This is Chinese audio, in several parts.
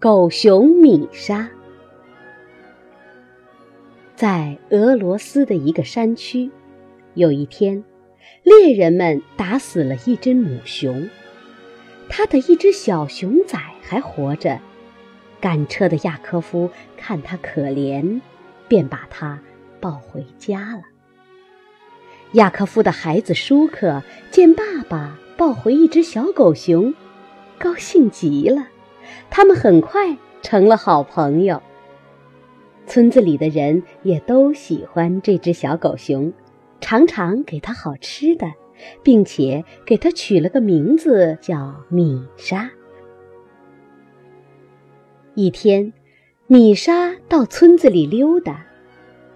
狗熊米莎。在俄罗斯的一个山区，有一天，猎人们打死了一只母熊，它的一只小熊崽还活着。赶车的亚科夫看它可怜，便把它抱回家了。亚科夫的孩子舒克见爸爸抱回一只小狗熊，高兴极了。他们很快成了好朋友。村子里的人也都喜欢这只小狗熊，常常给它好吃的，并且给它取了个名字叫米莎。一天，米莎到村子里溜达，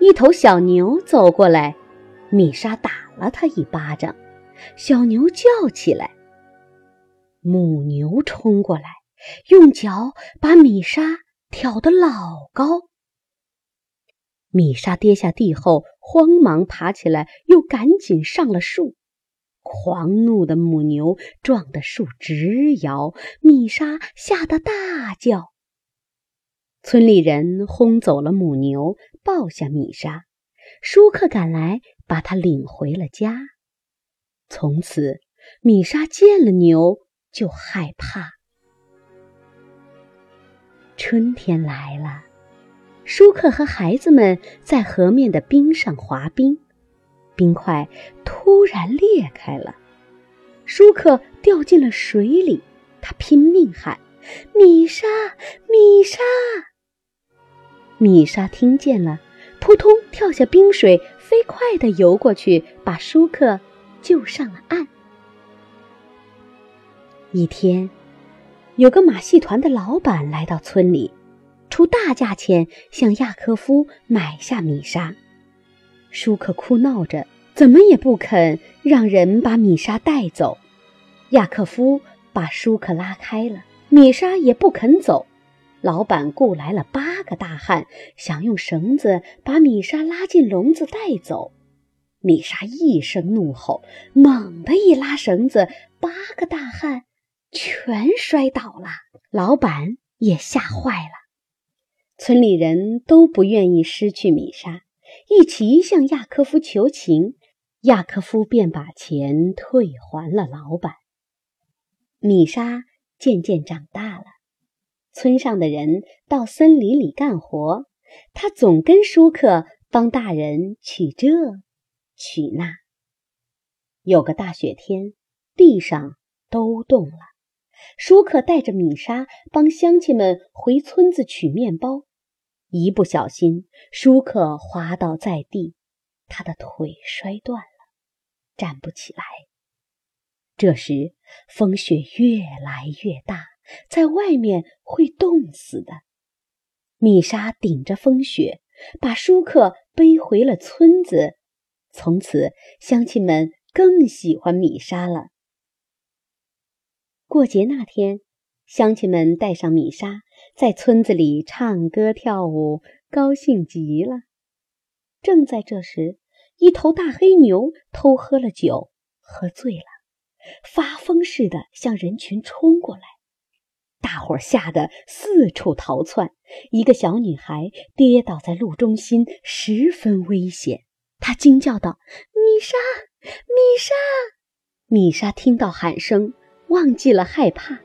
一头小牛走过来，米莎打了它一巴掌，小牛叫起来。母牛冲过来。用脚把米莎挑得老高，米莎跌下地后，慌忙爬起来，又赶紧上了树。狂怒的母牛撞得树直摇，米莎吓得大叫。村里人轰走了母牛，抱下米莎。舒克赶来，把她领回了家。从此，米莎见了牛就害怕。春天来了，舒克和孩子们在河面的冰上滑冰，冰块突然裂开了，舒克掉进了水里。他拼命喊：“米莎，米莎！”米莎听见了，扑通跳下冰水，飞快地游过去，把舒克救上了岸。一天。有个马戏团的老板来到村里，出大价钱向亚科夫买下米莎。舒克哭闹着，怎么也不肯让人把米莎带走。亚克夫把舒克拉开了，米莎也不肯走。老板雇来了八个大汉，想用绳子把米莎拉进笼子带走。米莎一声怒吼，猛地一拉绳子，八个大汉。全摔倒了，老板也吓坏了。村里人都不愿意失去米莎，一齐向亚科夫求情，亚科夫便把钱退还了老板。米莎渐渐长大了，村上的人到森林里干活，他总跟舒克帮大人取这取那。有个大雪天，地上都冻了。舒克带着米莎帮乡亲们回村子取面包，一不小心，舒克滑倒在地，他的腿摔断了，站不起来。这时，风雪越来越大，在外面会冻死的。米莎顶着风雪，把舒克背回了村子。从此，乡亲们更喜欢米莎了。过节那天，乡亲们带上米莎，在村子里唱歌跳舞，高兴极了。正在这时，一头大黑牛偷喝了酒，喝醉了，发疯似的向人群冲过来，大伙吓得四处逃窜。一个小女孩跌倒在路中心，十分危险。她惊叫道：“米莎，米莎！”米莎听到喊声。忘记了害怕，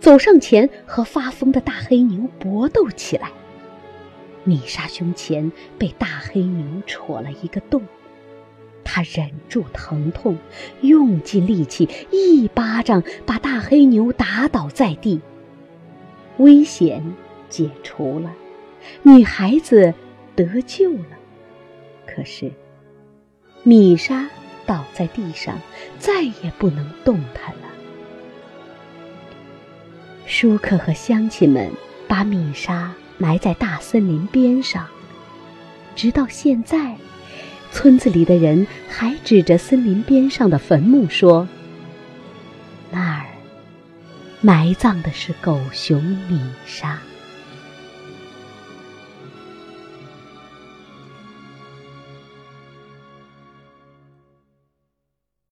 走上前和发疯的大黑牛搏斗起来。米莎胸前被大黑牛戳了一个洞，她忍住疼痛，用尽力气，一巴掌把大黑牛打倒在地。危险解除了，女孩子得救了。可是，米莎倒在地上，再也不能动弹了。舒克和乡亲们把米莎埋在大森林边上，直到现在，村子里的人还指着森林边上的坟墓说：“那儿埋葬的是狗熊米莎。”